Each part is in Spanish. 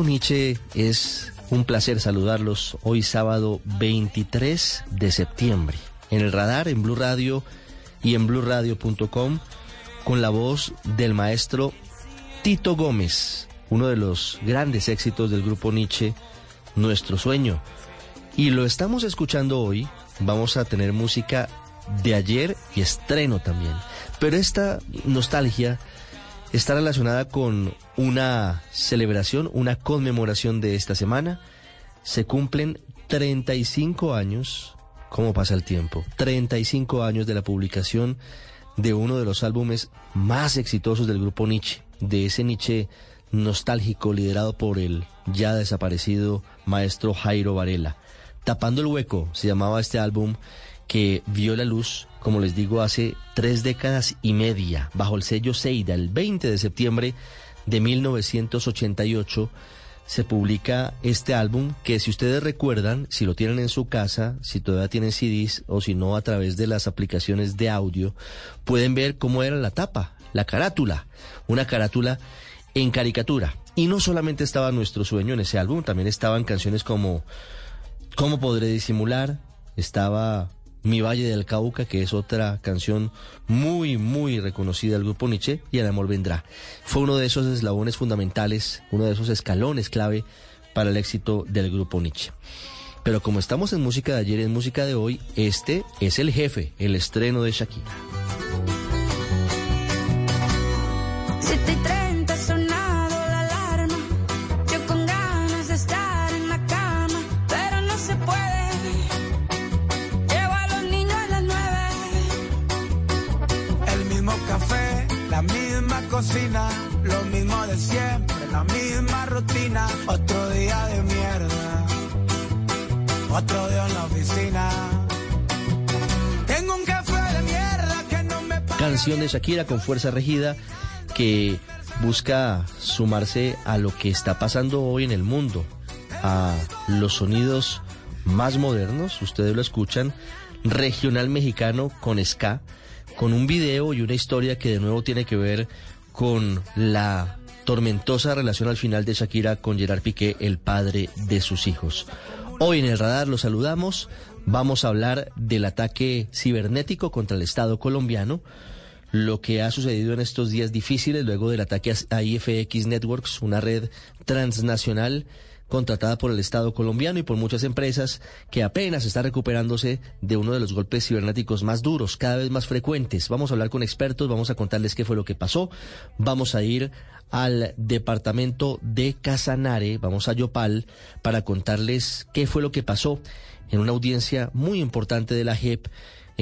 Nietzsche es un placer saludarlos hoy sábado 23 de septiembre. En el radar, en Blue Radio y en bluradio.com con la voz del maestro Tito Gómez, uno de los grandes éxitos del grupo Nietzsche, Nuestro Sueño. Y lo estamos escuchando hoy, vamos a tener música de ayer y estreno también. Pero esta nostalgia está relacionada con una celebración, una conmemoración de esta semana. Se cumplen 35 años, ¿cómo pasa el tiempo? 35 años de la publicación de uno de los álbumes más exitosos del grupo Nietzsche, de ese Nietzsche nostálgico liderado por el ya desaparecido maestro Jairo Varela. Tapando el hueco se llamaba este álbum que vio la luz, como les digo, hace tres décadas y media, bajo el sello Seida, el 20 de septiembre de 1988 se publica este álbum que si ustedes recuerdan, si lo tienen en su casa, si todavía tienen CDs o si no a través de las aplicaciones de audio, pueden ver cómo era la tapa, la carátula, una carátula en caricatura. Y no solamente estaba nuestro sueño en ese álbum, también estaban canciones como ¿Cómo podré disimular? Estaba Mi Valle del Cauca, que es otra canción muy, muy reconocida del grupo Nietzsche, y El Amor Vendrá. Fue uno de esos eslabones fundamentales, uno de esos escalones clave para el éxito del grupo Nietzsche. Pero como estamos en música de ayer y en música de hoy, este es el jefe, el estreno de Shakira. De Shakira con fuerza regida que busca sumarse a lo que está pasando hoy en el mundo, a los sonidos más modernos, ustedes lo escuchan, regional mexicano con ska, con un video y una historia que de nuevo tiene que ver con la tormentosa relación al final de Shakira con Gerard Piqué, el padre de sus hijos. Hoy en el radar los saludamos, vamos a hablar del ataque cibernético contra el Estado colombiano, lo que ha sucedido en estos días difíciles luego del ataque a IFX Networks, una red transnacional contratada por el Estado colombiano y por muchas empresas que apenas está recuperándose de uno de los golpes cibernéticos más duros, cada vez más frecuentes. Vamos a hablar con expertos, vamos a contarles qué fue lo que pasó, vamos a ir al departamento de Casanare, vamos a Yopal, para contarles qué fue lo que pasó en una audiencia muy importante de la JEP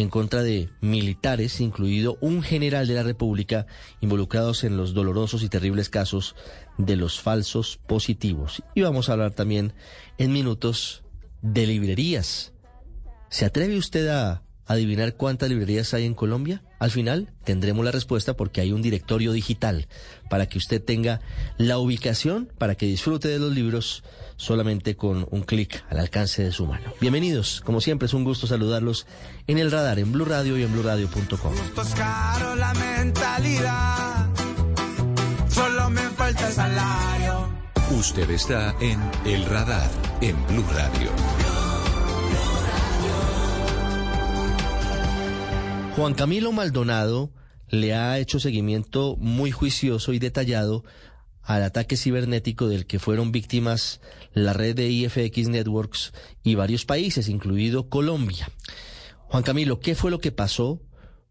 en contra de militares, incluido un general de la República, involucrados en los dolorosos y terribles casos de los falsos positivos. Y vamos a hablar también en minutos de librerías. ¿Se atreve usted a adivinar cuántas librerías hay en Colombia? Al final tendremos la respuesta porque hay un directorio digital para que usted tenga la ubicación, para que disfrute de los libros solamente con un clic al alcance de su mano. Bienvenidos, como siempre es un gusto saludarlos en el radar, en Blue Radio y en BlueRadio.com. La mentalidad. Solo me falta el salario. Usted está en El Radar en Blue Radio. Juan Camilo Maldonado le ha hecho seguimiento muy juicioso y detallado al ataque cibernético del que fueron víctimas la red de IFX Networks y varios países, incluido Colombia. Juan Camilo, ¿qué fue lo que pasó?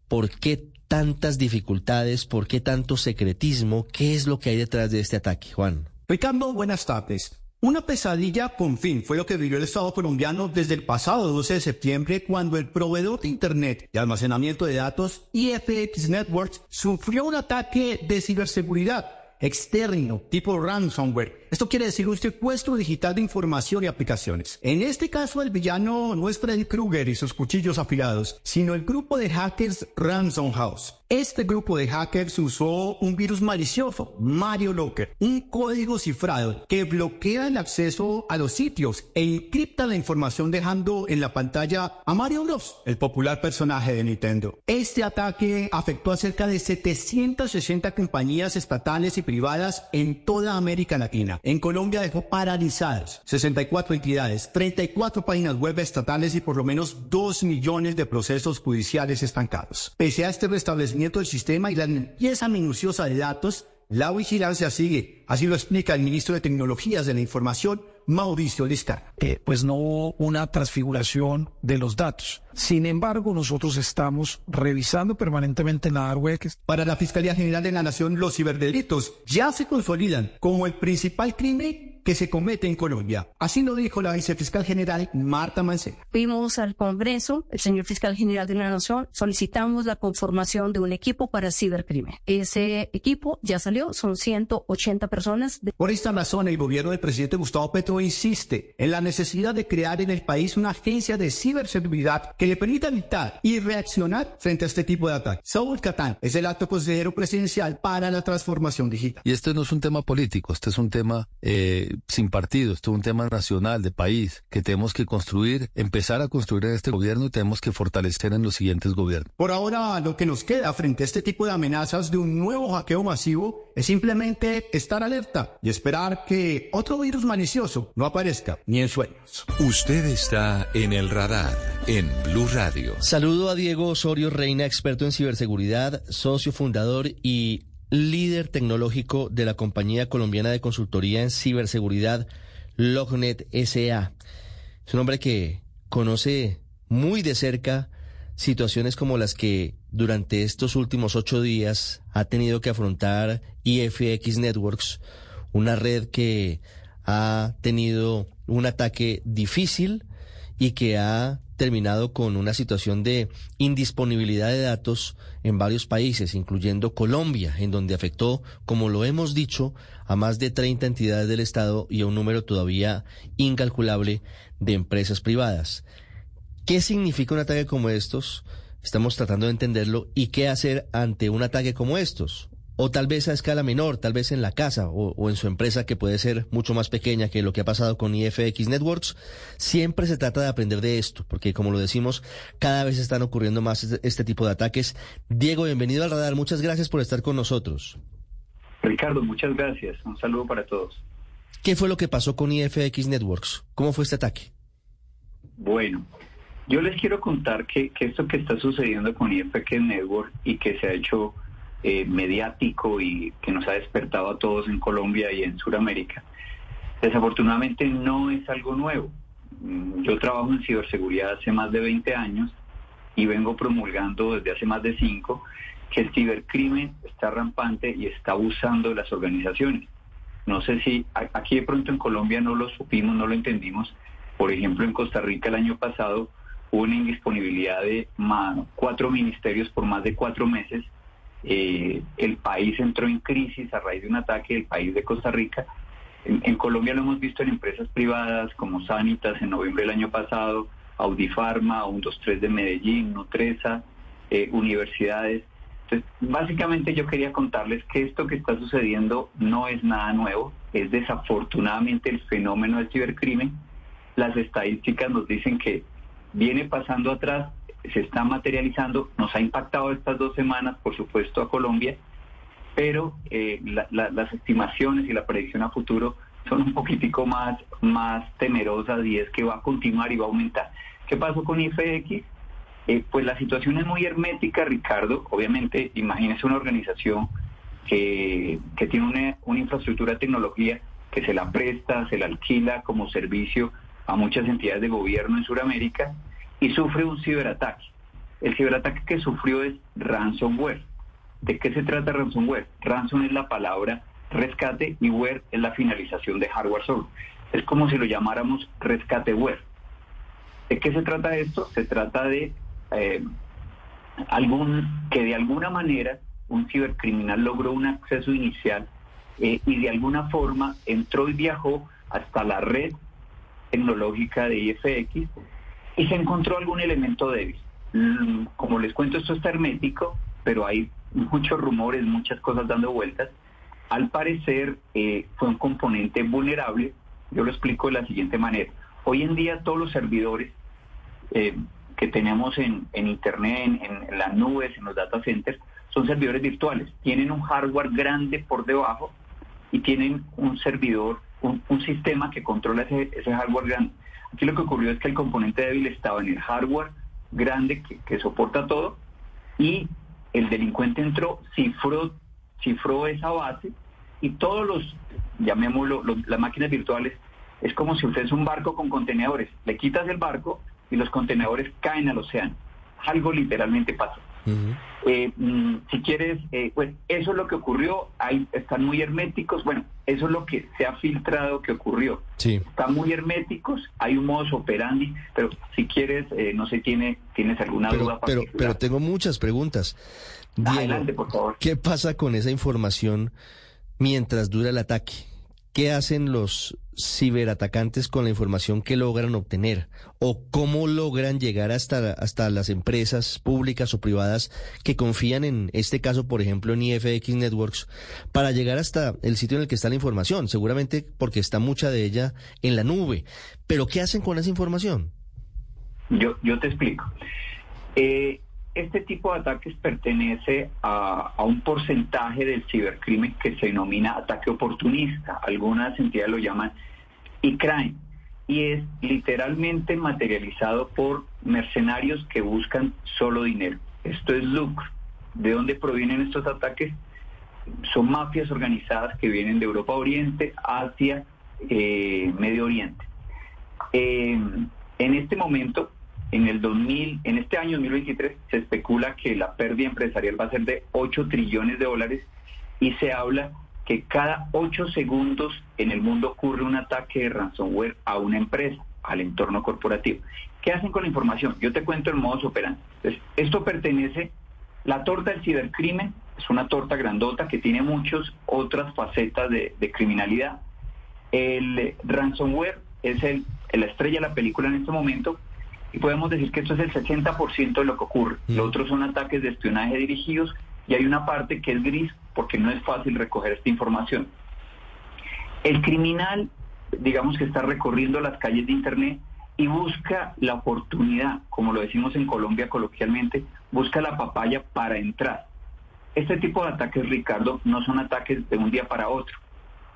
¿Por qué tantas dificultades? ¿Por qué tanto secretismo? ¿Qué es lo que hay detrás de este ataque, Juan? Ricardo, buenas tardes. Una pesadilla con fin fue lo que vivió el Estado colombiano desde el pasado 12 de septiembre cuando el proveedor de Internet y almacenamiento de datos IFX Networks sufrió un ataque de ciberseguridad externo tipo ransomware. Esto quiere decir un secuestro digital de información y aplicaciones. En este caso, el villano no es Freddy Krueger y sus cuchillos afilados, sino el grupo de hackers Ransom House. Este grupo de hackers usó un virus malicioso, Mario Locker, un código cifrado que bloquea el acceso a los sitios e encripta la información dejando en la pantalla a Mario Bros, el popular personaje de Nintendo. Este ataque afectó a cerca de 760 compañías estatales y privadas en toda América Latina. En Colombia dejó paralizadas 64 entidades, 34 páginas web estatales y por lo menos 2 millones de procesos judiciales estancados. Pese a este restablecimiento del sistema y la limpieza minuciosa de datos, la vigilancia sigue. Así lo explica el ministro de Tecnologías de la Información, Mauricio Liscar. Eh, pues no hubo una transfiguración de los datos. Sin embargo, nosotros estamos revisando permanentemente la dark Para la Fiscalía General de la Nación, los ciberdelitos ya se consolidan como el principal crimen que se comete en Colombia. Así lo dijo la vicefiscal general Marta Mancera. Fuimos al Congreso, el señor fiscal general de la Nación, solicitamos la conformación de un equipo para cibercrimen. Ese equipo ya salió, son 180 personas. Por esta razón, el gobierno del presidente Gustavo Petro insiste en la necesidad de crear en el país una agencia de ciberseguridad que le permita evitar y reaccionar frente a este tipo de ataques. Saúl Catán es el acto consejero presidencial para la transformación digital. Y este no es un tema político, este es un tema eh, sin partido, esto es un tema nacional, de país, que tenemos que construir, empezar a construir en este gobierno y tenemos que fortalecer en los siguientes gobiernos. Por ahora, lo que nos queda frente a este tipo de amenazas de un nuevo hackeo masivo es simplemente estar alerta y esperar que otro virus malicioso no aparezca ni en sueños. Usted está en el radar en Blue Radio. Saludo a Diego Osorio Reina, experto en ciberseguridad, socio fundador y líder tecnológico de la compañía colombiana de consultoría en ciberseguridad Lognet SA. Es un hombre que conoce muy de cerca situaciones como las que durante estos últimos ocho días ha tenido que afrontar IFX Networks, una red que ha tenido un ataque difícil y que ha terminado con una situación de indisponibilidad de datos en varios países, incluyendo Colombia, en donde afectó, como lo hemos dicho, a más de 30 entidades del Estado y a un número todavía incalculable de empresas privadas. ¿Qué significa un ataque como estos? Estamos tratando de entenderlo y qué hacer ante un ataque como estos o tal vez a escala menor, tal vez en la casa o, en su empresa que puede ser mucho más pequeña que lo que ha pasado con IFX Networks, siempre se trata de aprender de esto, porque como lo decimos, cada vez están ocurriendo más este, este tipo de ataques. Diego, bienvenido al radar, muchas gracias por estar con nosotros. Ricardo, muchas gracias, un saludo para todos. ¿Qué fue lo que pasó con IFX Networks? ¿Cómo fue este ataque? Bueno, yo les quiero contar que, que esto que está sucediendo con IFX Networks y que se ha hecho eh, mediático y que nos ha despertado a todos en Colombia y en Sudamérica, desafortunadamente no es algo nuevo. Mm, yo trabajo en ciberseguridad hace más de 20 años y vengo promulgando desde hace más de 5 que el cibercrimen está rampante y está abusando de las organizaciones. No sé si aquí de pronto en Colombia no lo supimos, no lo entendimos. Por ejemplo, en Costa Rica el año pasado hubo una indisponibilidad de cuatro ministerios por más de cuatro meses eh, el país entró en crisis a raíz de un ataque del país de Costa Rica. En, Colombia lo hemos visto en empresas privadas como Sanitas en noviembre del año pasado, Audifarma, 123 de Medellín, Nutresa, eh, universidades. Entonces, básicamente yo quería contarles que esto que está sucediendo no es nada nuevo, es desafortunadamente el fenómeno del cibercrimen. Las estadísticas nos dicen que viene pasando atrás se está materializando, nos ha impactado estas dos semanas, por supuesto, a Colombia, pero eh, las estimaciones y la predicción a futuro son un poquitico más, más temerosas y es que va a continuar y va a aumentar. ¿Qué pasó con IFX? Eh, pues la situación es muy hermética, Ricardo. Obviamente, imagínese una organización que, que tiene una, una infraestructura de tecnología que se la presta, se la alquila como servicio a muchas entidades de gobierno en Sudamérica y sufre un ciberataque. El ciberataque que sufrió es ransomware. ¿De qué se trata ransomware? Ransom es la palabra rescate y ware es la finalización de hardware software. Es como si lo llamáramos rescateware. ¿De qué se trata esto? Se trata de eh, algún que de alguna manera un cibercriminal logró un acceso inicial eh, y de alguna forma entró y viajó hasta la red tecnológica de IFX y se encontró algún elemento débil. Mm, Como les cuento, esto está hermético, pero hay muchos rumores, muchas cosas dando vueltas. Al parecer eh, fue un componente vulnerable. Yo lo explico de la siguiente manera. Hoy en día todos los servidores eh, que tenemos en, Internet, en, las nubes, en los data centers, son servidores virtuales. Tienen un hardware grande por debajo y tienen un servidor, un, sistema que controla ese hardware grande. Aquí lo que ocurrió es que el componente débil estaba en el hardware grande que, soporta todo y el delincuente entró, cifró, cifró esa base y todos los, llamémoslo, las máquinas virtuales, es como si usted es un barco con contenedores. Le quitas el barco y los contenedores caen al océano. Algo literalmente pasó. Eh, mm, si quieres, eh, pues eso es lo que ocurrió, Ahí están muy herméticos, bueno, eso es lo que se ha filtrado que ocurrió. Sí. Están muy herméticos, hay un modus operandi, pero si quieres, eh, no sé, tiene, tienes alguna duda Pero, pero tengo muchas preguntas. Diego, Adelante, por favor. ¿qué pasa con esa información mientras dura el ataque? ¿Qué hacen los ciberatacantes con la información que logran obtener? ¿O cómo logran llegar hasta, hasta las empresas públicas o privadas que confían en este caso, por ejemplo, en IFX Networks, para llegar hasta el sitio en el que está la información? Seguramente porque está mucha de ella en la nube. Pero ¿qué hacen con esa información? Yo, yo te explico. Eh, este tipo de ataques pertenece a, un porcentaje del cibercrimen que se denomina ataque oportunista. Algunas entidades lo llaman e-crime. Y es literalmente materializado por mercenarios que buscan solo dinero. Esto es lucro. ¿De dónde provienen estos ataques? Son mafias organizadas que vienen de Europa Oriente, Asia, eh, Medio Oriente. Eh, en este momento, en el 2000, en este año 2023, se especula que la pérdida empresarial va a ser de 8 trillones de dólares y se habla que cada 8 segundos en el mundo ocurre un ataque de ransomware a una empresa, al entorno corporativo. ¿Qué hacen con la información? Yo te cuento el modus operandi. Entonces, esto pertenece, la torta del cibercrimen es una torta grandota que tiene muchas otras facetas de, de criminalidad. El ransomware es el, la estrella de la película en este momento y podemos decir que esto es el 60% de lo que ocurre. Los otros son ataques de espionaje dirigidos y hay una parte que es gris porque no es fácil recoger esta información. El criminal, digamos que está recorriendo las calles de Internet y busca la oportunidad, como lo decimos en Colombia coloquialmente, busca la papaya para entrar. Este tipo de ataques, Ricardo, no son ataques de un día para otro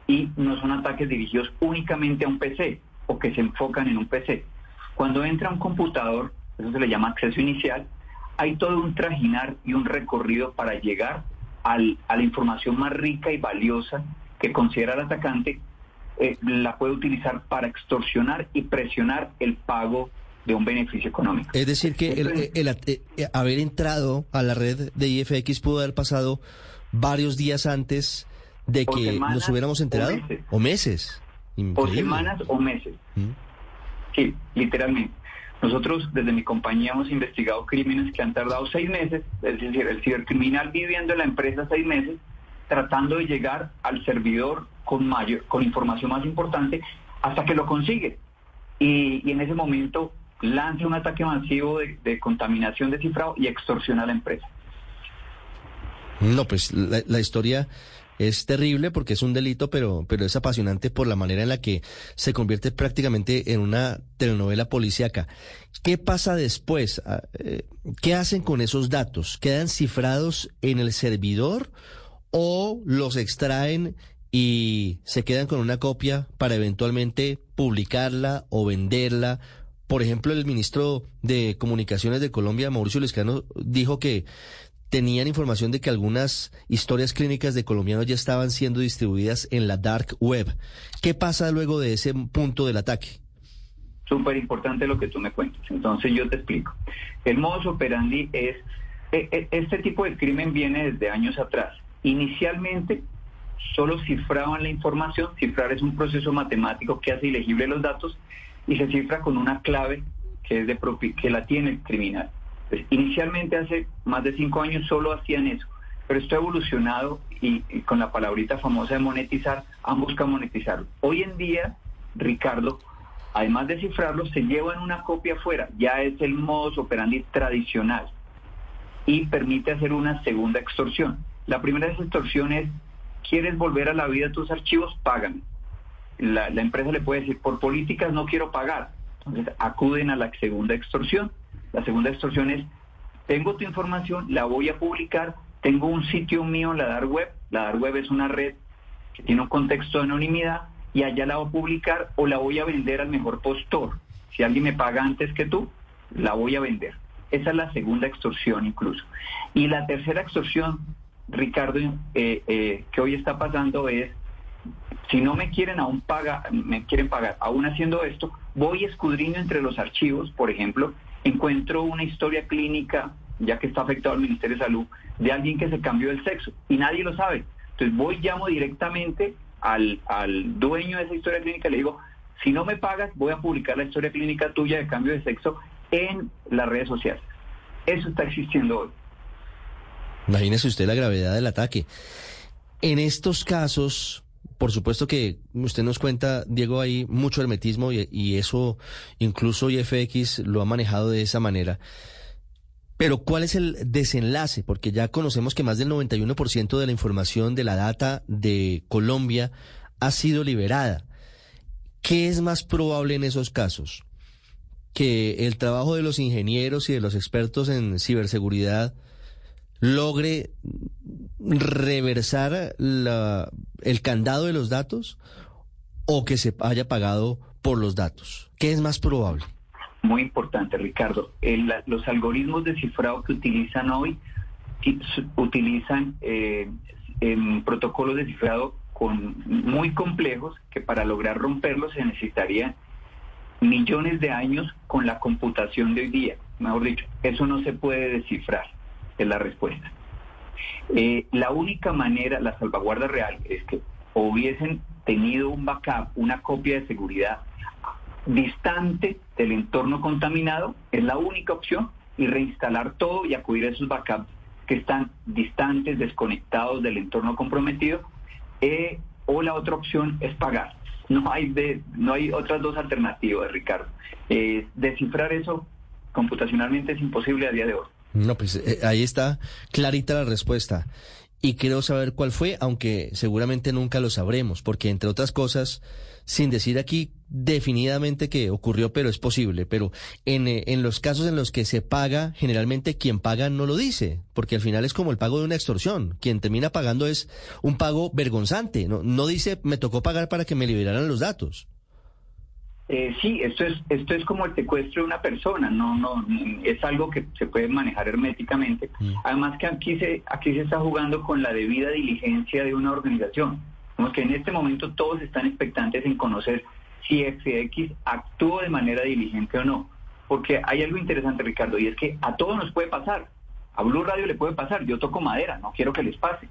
y no son ataques dirigidos únicamente a un PC o que se enfocan en un PC. Cuando entra un computador, eso se le llama acceso inicial, hay todo un trajinar y un recorrido para llegar al- a la información más rica y valiosa que considera el atacante, eh, la puede utilizar para extorsionar y presionar el pago de un beneficio económico. Es decir, que el, el- el- eh, haber entrado a la red de IFX pudo haber pasado varios días antes de que semanas nos hubiéramos o enterado. meses. O meses. o semanas o meses. Mm. Sí, literalmente. Nosotros desde mi compañía hemos investigado crímenes que han tardado seis meses, es decir, el cibercriminal viviendo en la empresa seis meses, tratando de llegar al servidor con mayor, con información más importante, hasta que lo consigue. Y, y en ese momento lanza un ataque masivo de, contaminación de cifrado y extorsiona a la empresa. No, pues la historia es terrible porque es un delito, pero, pero es apasionante por la manera en la que se convierte prácticamente en una telenovela policíaca. ¿Qué pasa después? Ah, eh, ¿Qué hacen con esos datos? ¿Quedan cifrados en el servidor o los extraen y se quedan con una copia para eventualmente publicarla o venderla? Por ejemplo, el ministro de Comunicaciones de Colombia, Mauricio Lescano, dijo que tenían información de que algunas historias clínicas de colombianos ya estaban siendo distribuidas en la dark web. ¿Qué pasa luego de ese punto del ataque? Súper importante lo que tú me cuentas. Entonces yo te explico. El modus operandi es, e- e- este tipo de crimen viene desde años atrás. Inicialmente solo cifraban la información, cifrar es un proceso matemático que hace ilegible los datos y se cifra con una clave que, es de que la tiene el criminal. Pues, inicialmente hace más de cinco años solo hacían eso, pero esto ha evolucionado y, con la palabrita famosa de monetizar, han buscado monetizarlo. Hoy en día, Ricardo, además de cifrarlo, se llevan una copia afuera, ya es el modus operandi tradicional y permite hacer una segunda extorsión. La primera extorsión es, ¿quieres volver a la vida tus archivos? Págame. La, la empresa le puede decir, por políticas no quiero pagar. Entonces acuden a la segunda extorsión. La segunda extorsión es, tengo tu información, la voy a publicar, tengo un sitio mío en la dark web. La dark web es una red que tiene un contexto de anonimidad y allá la voy a publicar o la voy a vender al mejor postor. Si alguien me paga antes que tú, la voy a vender. Esa es la segunda extorsión incluso. Y la tercera extorsión, Ricardo, eh, eh, que hoy está pasando es, si no me quieren aún pagar, me quieren pagar, aún haciendo esto, voy escudriño entre los archivos, por ejemplo, encuentro una historia clínica, ya que está afectado al Ministerio de Salud, de alguien que se cambió el sexo y nadie lo sabe. Entonces voy, llamo directamente al, al dueño de esa historia clínica y le digo, si no me pagas, voy a publicar la historia clínica tuya de cambio de sexo en las redes sociales. Eso está existiendo hoy. Imagínese usted la gravedad del ataque. En estos casos, por supuesto que usted nos cuenta, Diego, hay mucho hermetismo y, y eso incluso IFX lo ha manejado de esa manera. Pero ¿cuál es el desenlace? Porque ya conocemos que más del 91% de la información de la data de Colombia ha sido liberada. ¿Qué es más probable en esos casos? Que el trabajo de los ingenieros y de los expertos en ciberseguridad logre reversar la, el candado de los datos o que se haya pagado por los datos. ¿Qué es más probable? Muy importante, Ricardo. El- los algoritmos de cifrado que utilizan hoy utilizan eh, protocolos de cifrado con, muy complejos que para lograr romperlos se necesitaría millones de años con la computación de hoy día. Mejor dicho, eso no se puede descifrar, es la respuesta. Eh, la única manera, la salvaguarda real, es que hubiesen tenido un backup, una copia de seguridad distante del entorno contaminado, es la única opción, y reinstalar todo y acudir a esos backups que están distantes, desconectados del entorno comprometido, eh, o la otra opción es pagar. No hay, de, no hay otras dos alternativas, Ricardo. Eh, descifrar eso computacionalmente es imposible a día de hoy. No, pues eh, ahí está clarita la respuesta. Y quiero saber cuál fue, aunque seguramente nunca lo sabremos, porque entre otras cosas, sin decir aquí definidamente que ocurrió, pero es posible, pero en, eh, en los casos en los que se paga, generalmente quien paga no lo dice, porque al final es como el pago de una extorsión. Quien termina pagando es un pago vergonzante, no, no dice me tocó pagar para que me liberaran los datos. Eh, sí, esto es esto es como el secuestro de una persona, no no es algo que se puede manejar herméticamente. Además que aquí se aquí se está jugando con la debida diligencia de una organización. Como que en este momento todos están expectantes en conocer si FX actuó de manera diligente o no, porque hay algo interesante, Ricardo, y es que a todos nos puede pasar. A Blue Radio le puede pasar, yo toco madera, no quiero que les pase.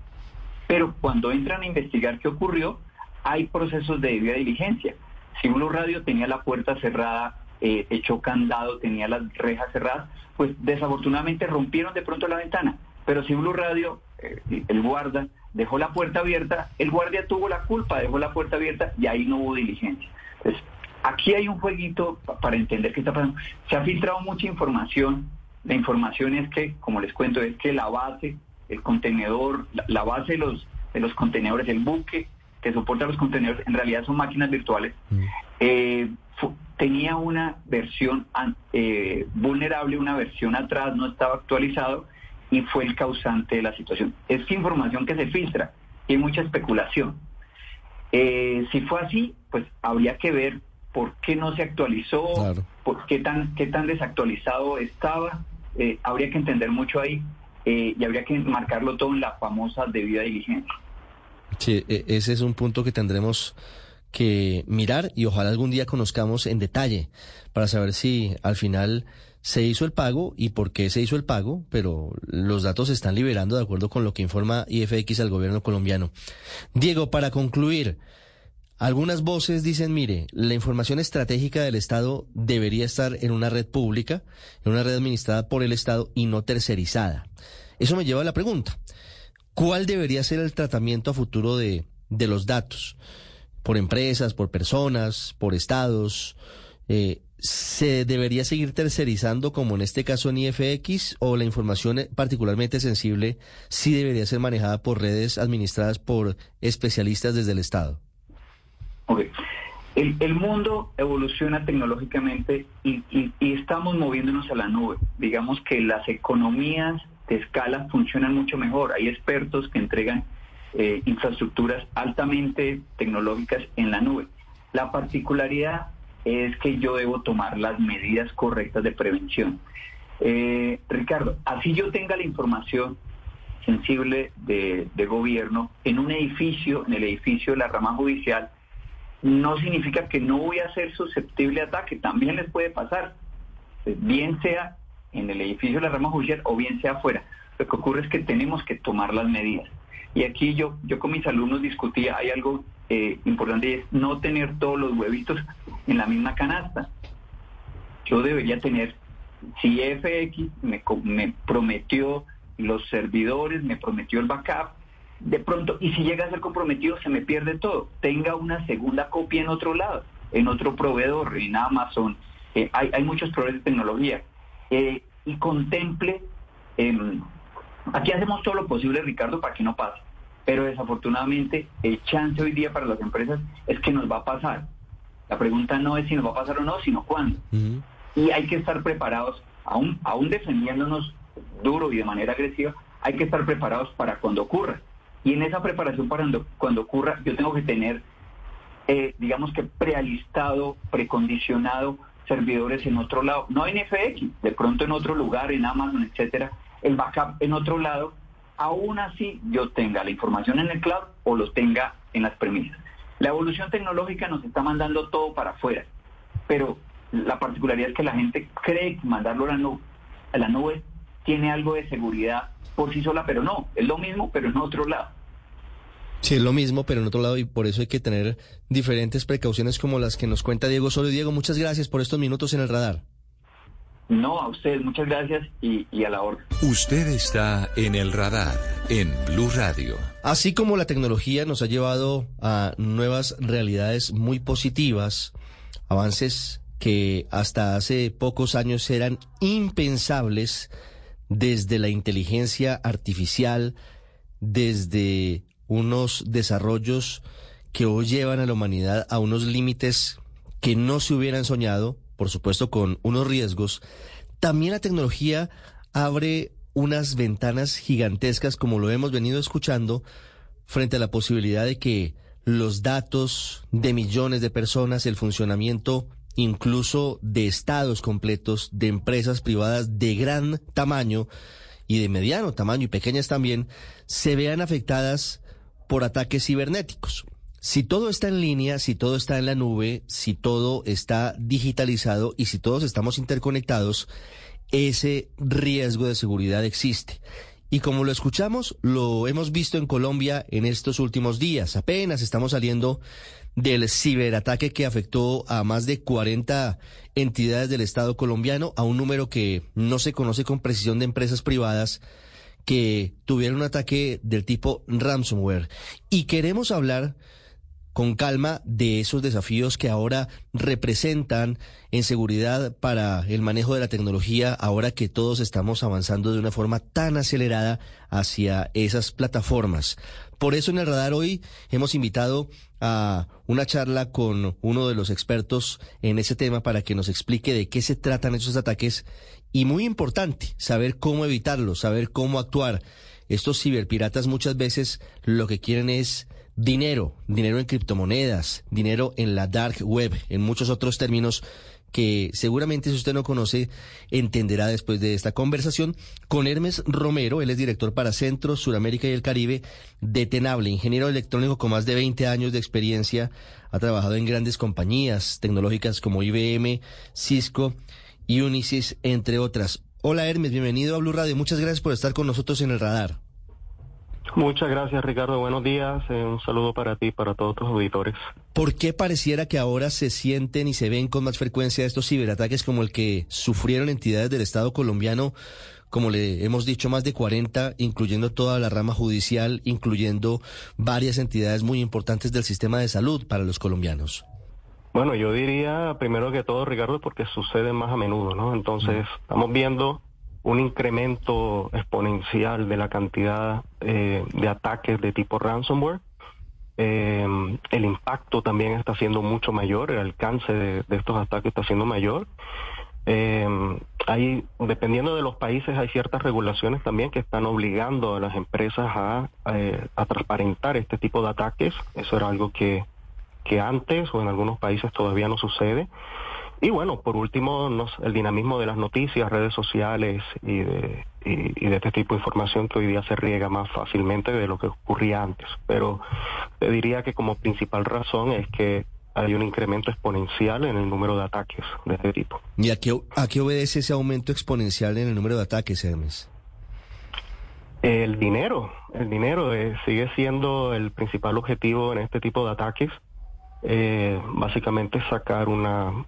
Pero cuando entran a investigar qué ocurrió, hay procesos de debida diligencia. Si Radio tenía la puerta cerrada, eh, echó candado, tenía las rejas cerradas, pues desafortunadamente rompieron de pronto la ventana. Pero si Blue Radio, eh, el guarda, dejó la puerta abierta, el guardia tuvo la culpa, dejó la puerta abierta y ahí no hubo diligencia. Entonces, aquí hay un jueguito pa- para entender qué está pasando. Se ha filtrado mucha información. La información es que, como les cuento, es que la base, el contenedor, la, la base de los, de los contenedores, el buque que soporta los contenedores, en realidad son máquinas virtuales, eh, fu- tenía una versión eh, vulnerable, una versión atrás, no estaba actualizado y fue el causante de la situación. Es información que se filtra y hay mucha especulación. Eh, si fue así, pues habría que ver por qué no se actualizó, por qué tan, qué tan desactualizado estaba. Eh, habría que entender mucho ahí. eh, y habría que marcarlo todo en la famosa debida diligencia. Sí, e- ese es un punto que tendremos que mirar y ojalá algún día conozcamos en detalle para saber si al final se hizo el pago y por qué se hizo el pago, pero los datos se están liberando de acuerdo con lo que informa IFX al gobierno colombiano. Diego, para concluir, algunas voces dicen, mire, la información estratégica del Estado debería estar en una red pública, en una red administrada por el Estado y no tercerizada. Eso me lleva a la pregunta. ¿Cuál debería ser el tratamiento a futuro de, de los datos? Por empresas, por personas, por estados. Eh, ¿Se debería seguir tercerizando como en este caso en IFX o la información eh, particularmente sensible sí debería ser manejada por redes administradas por especialistas desde el Estado? Ok. El, mundo evoluciona tecnológicamente y estamos moviéndonos a la nube. Digamos que las economías de escala funcionan mucho mejor. Hay expertos que entregan eh, infraestructuras altamente tecnológicas en la nube. La particularidad es que yo debo tomar las medidas correctas de prevención. Eh, Ricardo, así yo tenga la información sensible de, gobierno en un edificio, en el edificio de la rama judicial, no significa que no voy a ser susceptible a ataque, también les puede pasar, bien sea en el edificio de la rama judicial o bien sea afuera. Lo que ocurre es que tenemos que tomar las medidas. Y aquí yo, yo con mis alumnos discutía, hay algo eh, importante y es no tener todos los huevitos en la misma canasta. Yo debería tener, si FX me, me prometió los servidores, me prometió el backup, de pronto, y si llega a ser comprometido, se me pierde todo. Tenga una segunda copia en otro lado, en otro proveedor, en Amazon. Eh, hay, hay muchos proveedores de tecnología. Eh, y contemple, em, aquí hacemos todo lo posible, Ricardo, para que no pase. Pero desafortunadamente, el chance hoy día para las empresas es que nos va a pasar. La pregunta no es si nos va a pasar o no, sino cuándo. Y hay que estar preparados, aún, aún defendiéndonos duro y de manera agresiva, hay que estar preparados para cuando ocurra. Y en esa preparación para cuando, cuando ocurra, yo tengo que tener, eh, digamos que prealistado, precondicionado servidores en otro lado, no en FX, de pronto en otro lugar, en Amazon, etcétera, el backup en otro lado, aún así yo tenga la información en el cloud o lo tenga en las premisas. La evolución tecnológica nos está mandando todo para afuera, pero la particularidad es que la gente cree que mandarlo a la nube, a la nube tiene algo de seguridad por sí sola, pero no, es lo mismo, pero en otro lado. Sí, es lo mismo, pero en otro lado, y por eso hay que tener diferentes precauciones como las que nos cuenta Diego Solo. Diego, muchas gracias por estos minutos en el radar. No, a ustedes, muchas gracias y, y a la orden. Usted está en el radar en Blue Radio. Así como la tecnología nos ha llevado a nuevas realidades muy positivas, avances que hasta hace pocos años eran impensables desde la inteligencia artificial, desde unos desarrollos que hoy llevan a la humanidad a unos límites que no se hubieran soñado, por supuesto con unos riesgos, también la tecnología abre unas ventanas gigantescas, como lo hemos venido escuchando, frente a la posibilidad de que los datos de millones de personas, el funcionamiento incluso de estados completos, de empresas privadas de gran tamaño y de mediano tamaño y pequeñas también, se vean afectadas por ataques cibernéticos. Si todo está en línea, si todo está en la nube, si todo está digitalizado y si todos estamos interconectados, ese riesgo de seguridad existe. Y como lo escuchamos, lo hemos visto en Colombia en estos últimos días. Apenas estamos saliendo del ciberataque que afectó a más de 40 entidades del Estado colombiano, a un número que no se conoce con precisión de empresas privadas que tuvieron un ataque del tipo ransomware. Y queremos hablar con calma de esos desafíos que ahora representan en seguridad para el manejo de la tecnología, ahora que todos estamos avanzando de una forma tan acelerada hacia esas plataformas. Por eso en el radar hoy hemos invitado a una charla con uno de los expertos en ese tema para que nos explique de qué se tratan esos ataques y muy importante, saber cómo evitarlos, saber cómo actuar. Estos ciberpiratas muchas veces lo que quieren es dinero, dinero en criptomonedas, dinero en la dark web, en muchos otros términos que seguramente si usted no conoce, entenderá después de esta conversación, con Hermes Romero, él es director para Centro, Suramérica y el Caribe de Tenable, ingeniero electrónico con más de 20 años de experiencia, ha trabajado en grandes compañías tecnológicas como IBM, Cisco y Unisys, entre otras. Hola Hermes, bienvenido a Blue Radio, muchas gracias por estar con nosotros en el radar. Muchas gracias, Ricardo. Buenos días. Eh, un saludo para ti y para todos tus auditores. ¿Por qué pareciera que ahora se sienten y se ven con más frecuencia estos ciberataques como el que sufrieron entidades del Estado colombiano? Como le hemos dicho, más de 40, incluyendo toda la rama judicial, incluyendo varias entidades muy importantes del sistema de salud para los colombianos. Bueno, yo diría primero que todo, Ricardo, porque sucede más a menudo, ¿no? Entonces, estamos viendo un incremento exponencial de la cantidad eh, de ataques de tipo ransomware. Eh, el impacto también está siendo mucho mayor, el alcance de, estos ataques está siendo mayor. Eh, hay, dependiendo de los países, hay ciertas regulaciones también que están obligando a las empresas a, a transparentar este tipo de ataques. Eso era algo que, que antes o en algunos países todavía no sucede. Y bueno, por último, el dinamismo de las noticias, redes sociales y de, y, de este tipo de información que hoy día se riega más fácilmente de lo que ocurría antes. Pero te diría que como principal razón es que hay un incremento exponencial en el número de ataques de este tipo. ¿Y a qué, a qué obedece ese aumento exponencial en el número de ataques, Hermes? El dinero, el dinero eh, sigue siendo el principal objetivo en este tipo de ataques eh, básicamente sacar una,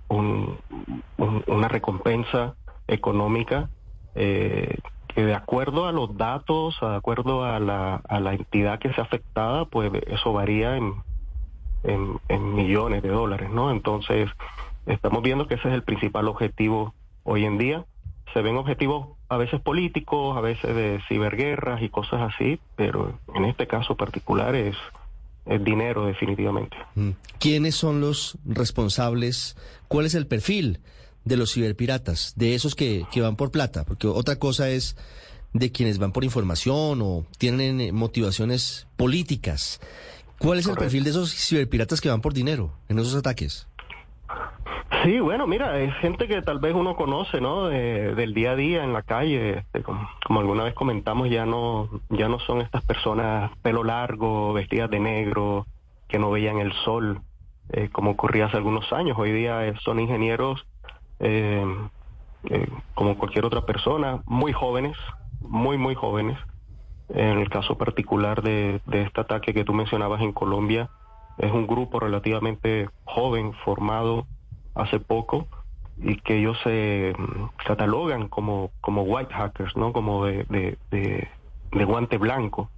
una recompensa económica eh, que de acuerdo a los datos, de acuerdo a la, a la entidad que sea afectada, pues eso varía en, en, millones de dólares, ¿no? Entonces, estamos viendo que ese es el principal objetivo hoy en día. Se ven objetivos a veces políticos, a veces de ciberguerras y cosas así, pero en este caso particular es el dinero definitivamente. Mm. ¿Quiénes son los responsables? ¿Cuál es el perfil de los ciberpiratas? De esos que, que van por plata, porque otra cosa es de quienes van por información o tienen eh, motivaciones políticas. ¿Cuál es el perfil de esos ciberpiratas que van por dinero en esos ataques? Sí, bueno, mira, es gente que tal vez uno conoce, ¿no? del día a día en la calle, este, como, alguna vez comentamos, ya no, ya no son estas personas pelo largo, vestidas de negro, que no veían el sol, eh, como ocurría hace algunos años. Hoy día eh, son ingenieros eh, como cualquier otra persona, muy jóvenes, muy, muy jóvenes. En el caso particular de, de este ataque que tú mencionabas en Colombia, es un grupo relativamente joven, formado hace poco y que ellos se mm, catalogan como, como white hackers, ¿no? Como de, de, guante blanco,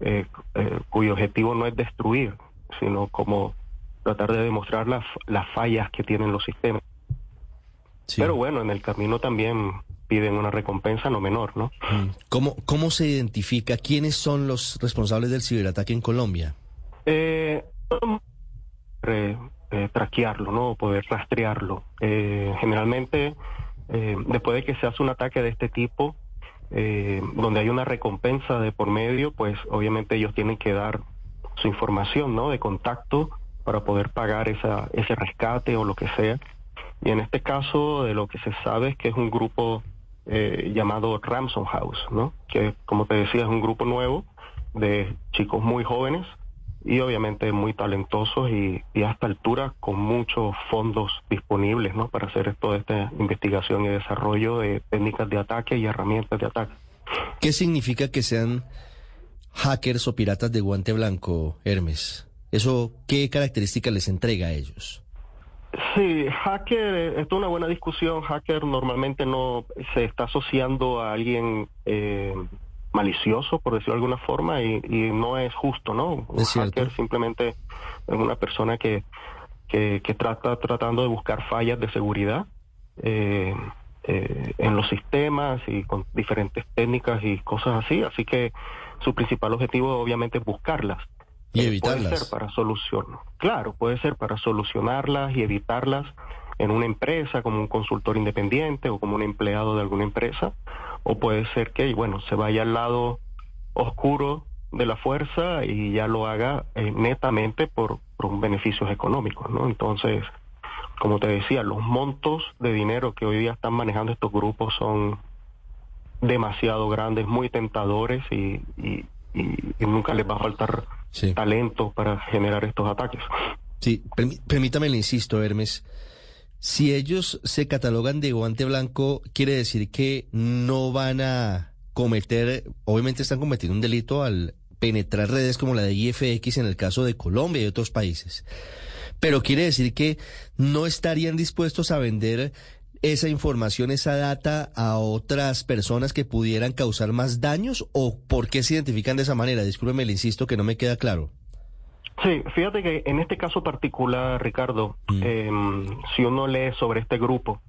eh, eh, cuyo objetivo no es destruir, sino como tratar de demostrar las, las fallas que tienen los sistemas. Pero bueno, en el camino también piden una recompensa no menor, ¿no? Mm. ¿Cómo, ¿Cómo se identifica quiénes son los responsables del ciberataque en Colombia? Eh, eh, traquearlo, ¿no? Poder rastrearlo. Eh, generalmente, eh, después de que se hace un ataque de este tipo, donde hay una recompensa de por medio, pues obviamente ellos tienen que dar su información, ¿no? De contacto para poder pagar esa, ese rescate o lo que sea. Y en este caso, de lo que se sabe es que es un grupo llamado Ramson House, ¿no? Que, como te decía, es un grupo nuevo de chicos muy jóvenes y obviamente muy talentosos y, y, a esta altura con muchos fondos disponibles ¿no? para hacer toda esta investigación y desarrollo de técnicas de ataque y herramientas de ataque. ¿Qué significa que sean hackers o piratas de guante blanco, Hermes? ¿Eso qué características les entrega a ellos? Sí, hacker, esto es una buena discusión. Hacker normalmente no se está asociando a alguien eh, malicioso, por decirlo de alguna forma, y, no es justo, ¿no? Un hacker simplemente es una persona que, que, trata tratando de buscar fallas de seguridad eh, eh, en los sistemas y con diferentes técnicas y cosas así, así que su principal objetivo obviamente es buscarlas. Y evitarlas. Puede ser para solucionar, claro, puede ser para solucionarlas y evitarlas en una empresa como un consultor independiente o como un empleado de alguna empresa o puede ser que, bueno, se vaya al lado oscuro de la fuerza y ya lo haga eh, netamente por, por beneficios económicos, ¿no? Entonces, como te decía, los montos de dinero que hoy día están manejando estos grupos son demasiado grandes, muy tentadores y, y, nunca les va a faltar talento para generar estos ataques. Sí, permítame le insisto, Hermes. Si ellos se catalogan de guante blanco, quiere decir que no van a cometer, obviamente están cometiendo un delito al penetrar redes como la de IFX en el caso de Colombia y otros países. Pero quiere decir que no estarían dispuestos a vender esa información, esa data a otras personas que pudieran causar más daños o por qué se identifican de esa manera? Discúlpeme, le insisto que no me queda claro. Sí, fíjate que en este caso particular, Ricardo, mm. em, si uno lee sobre este grupo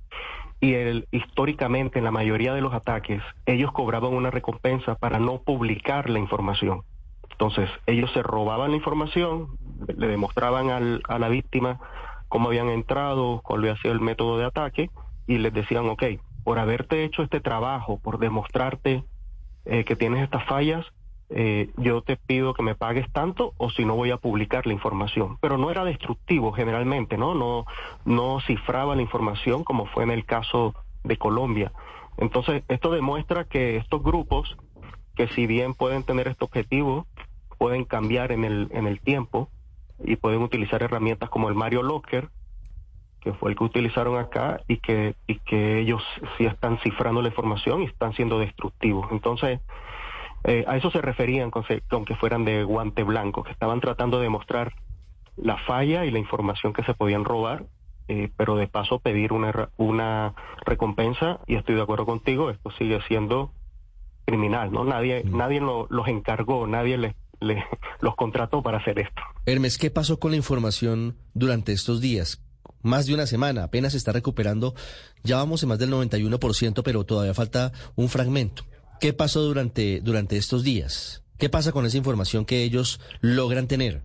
y el, históricamente en la mayoría de los ataques, ellos cobraban una recompensa para no publicar la información. Entonces, ellos se robaban la información, le demostraban al, a la víctima cómo habían entrado, cuál había sido el método de ataque, y les decían, ok, por haberte hecho este trabajo, por demostrarte eh, que tienes estas fallas, eh, yo te pido que me pagues tanto o si no voy a publicar la información. Pero no era destructivo generalmente, ¿no? No, no cifraba la información como fue en el caso de Colombia. Entonces, esto demuestra que estos grupos, que si bien pueden tener este objetivo, pueden cambiar en el, en el tiempo y pueden utilizar herramientas como el Mario Locker, que fue el que utilizaron acá y que, y que ellos sí están cifrando la información y están siendo destructivos. Entonces, eh, a eso se referían con, que fueran de guante blanco, que estaban tratando de mostrar la falla y la información que se podían robar, eh, pero de paso pedir una, una recompensa, y estoy de acuerdo contigo, esto sigue siendo criminal, ¿no? Nadie, mm. nadie los encargó, nadie les, los contrató para hacer esto. Hermes, ¿qué pasó con la información durante estos días? Más de una semana, apenas se está recuperando, ya vamos en más del 91%, pero todavía falta un fragmento. ¿Qué pasó durante, durante estos días? ¿Qué pasa con esa información que ellos logran tener?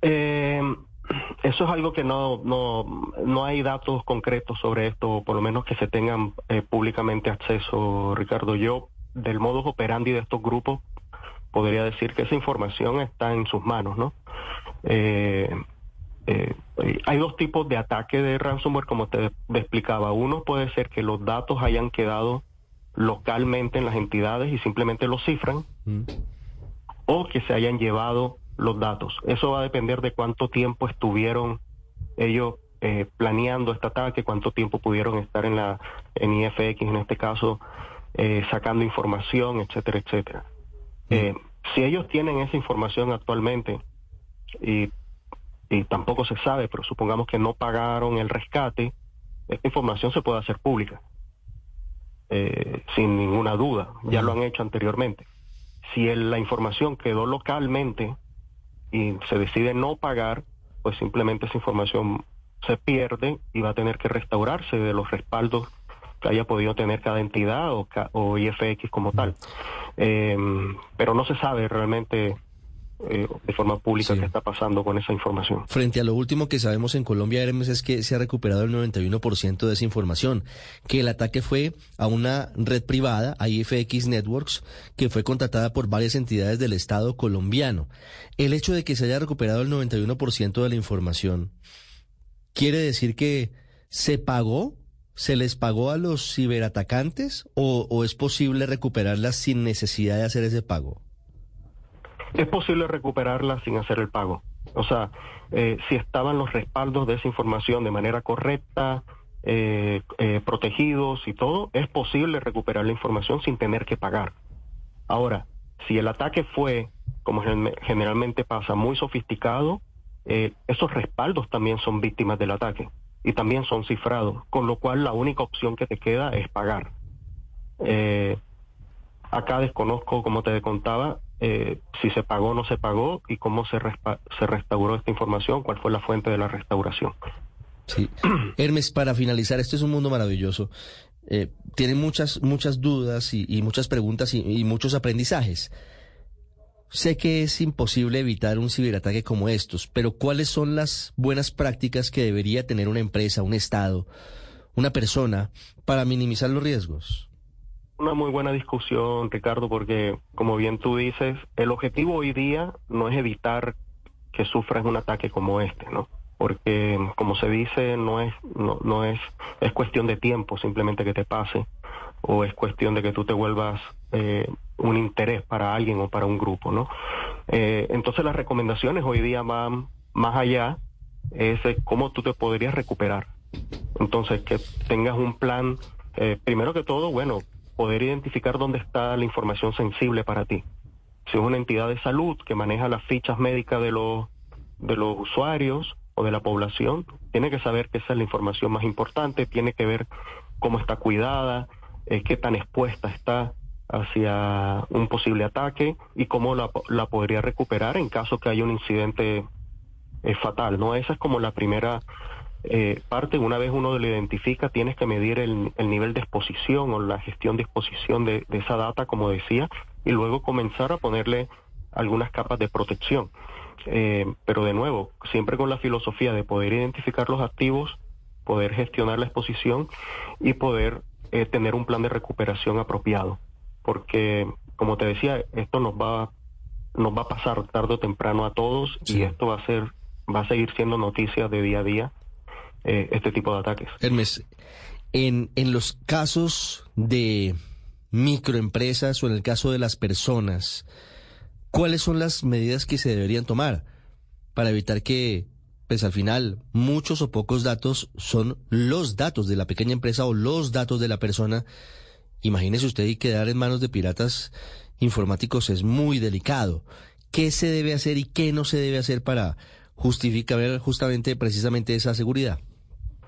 Eh, eso es algo que no, no, no hay datos concretos sobre esto, por lo menos que se tengan eh, públicamente acceso, Ricardo. Yo, del modus operandi de estos grupos, podría decir que esa información está en sus manos, ¿no? Eh, hay dos tipos de ataque de ransomware, como te explicaba. Uno puede ser que los datos hayan quedado localmente en las entidades y simplemente los cifran, mm. o que se hayan llevado los datos. Eso va a depender de cuánto tiempo estuvieron ellos eh, planeando este ataque, cuánto tiempo pudieron estar en la en IFX, en este caso, eh, sacando información, etcétera, etcétera. Mm. Eh, si ellos tienen esa información actualmente y, y tampoco se sabe, pero supongamos que no pagaron el rescate, esta información se puede hacer pública. Eh, sin ninguna duda, ya lo han hecho anteriormente. Si la información quedó localmente y se decide no pagar, pues simplemente esa información se pierde y va a tener que restaurarse de los respaldos que haya podido tener cada entidad o, o IFX como tal. Eh, pero no se sabe realmente eh, de forma pública qué está pasando con esa información. Frente a lo último que sabemos en Colombia, Hermes, es que se ha recuperado el 91% de esa información, que el ataque fue a una red privada, a IFX Networks, que fue contratada por varias entidades del Estado colombiano. El hecho de que se haya recuperado el 91% de la información, ¿quiere decir que se pagó? ¿Se les pagó a los ciberatacantes o, o es posible recuperarla sin necesidad de hacer ese pago? Es posible recuperarla sin hacer el pago. O sea, eh, si estaban los respaldos de esa información de manera correcta, eh, eh, protegidos y todo, es posible recuperar la información sin tener que pagar. Ahora, si el ataque fue, como generalmente pasa, muy sofisticado, esos respaldos también son víctimas del ataque y también son cifrados, con lo cual la única opción que te queda es pagar. acá desconozco, como te contaba, eh, si se pagó o no se pagó y cómo se, se restauró esta información, cuál fue la fuente de la restauración. Sí. Hermes, para finalizar, este es un mundo maravilloso. Eh, tiene muchas, muchas dudas y, muchas preguntas y, muchos aprendizajes. Sé que es imposible evitar un ciberataque como estos, pero ¿cuáles son las buenas prácticas que debería tener una empresa, un Estado, una persona para minimizar los riesgos? Una muy buena discusión, Ricardo, porque como bien tú dices, el objetivo hoy día no es evitar que sufras un ataque como este, ¿no? porque como se dice no es no, no es es cuestión de tiempo simplemente que te pase o es cuestión de que tú te vuelvas eh, un interés para alguien o para un grupo, ¿no? Eh, entonces las recomendaciones hoy día van más allá, es cómo tú te podrías recuperar. Entonces que tengas un plan, eh, primero que todo, bueno, poder identificar dónde está la información sensible para ti. Si es una entidad de salud que maneja las fichas médicas de los, de los usuarios o de la población, tiene que saber que esa es la información más importante, tiene que ver cómo está cuidada, eh, qué tan expuesta está hacia un posible ataque y cómo la, la podría recuperar en caso que haya un incidente eh, fatal. ¿no? Esa es como la primera eh, parte. Una vez uno lo identifica, tienes que medir el, el nivel de exposición o la gestión de exposición de, de, esa data, como decía, y luego comenzar a ponerle algunas capas de protección. Eh, pero de nuevo, siempre con la filosofía de poder identificar los activos, poder gestionar la exposición y poder eh, tener un plan de recuperación apropiado, porque como te decía, esto nos va nos va a pasar tarde o temprano a todos y esto va a ser va a seguir siendo noticia de día a día eh, este tipo de ataques. Hermes, en, en los casos de microempresas o en el caso de las personas, ¿cuáles son las medidas que se deberían tomar para evitar que pues al final muchos o pocos datos son los datos de la pequeña empresa o los datos de la persona. Imagínese usted y quedar en manos de piratas informáticos es muy delicado. ¿Qué se debe hacer y qué no se debe hacer para justificar justamente precisamente esa seguridad?